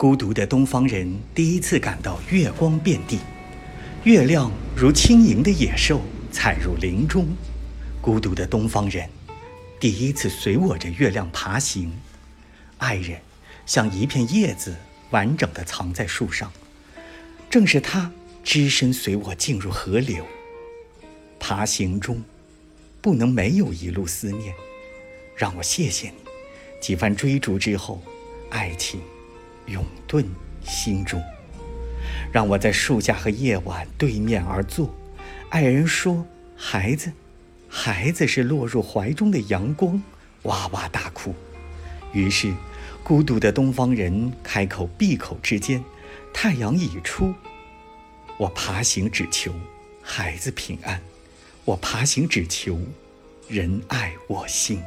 孤独的东方人第一次感到月光遍地，月亮如轻盈的野兽踩入林中。孤独的东方人第一次随我着月亮爬行，爱人像一片叶子完整的藏在树上，正是他只身随我进入河流。爬行中不能没有一路思念，让我谢谢你。几番追逐之后，爱情。永遁心中，让我在树下和夜晚对面而坐。爱人说：“孩子，孩子是落入怀中的阳光。”哇哇大哭。于是，孤独的东方人开口闭口之间，太阳已出。我爬行只求孩子平安，我爬行只求人爱我心。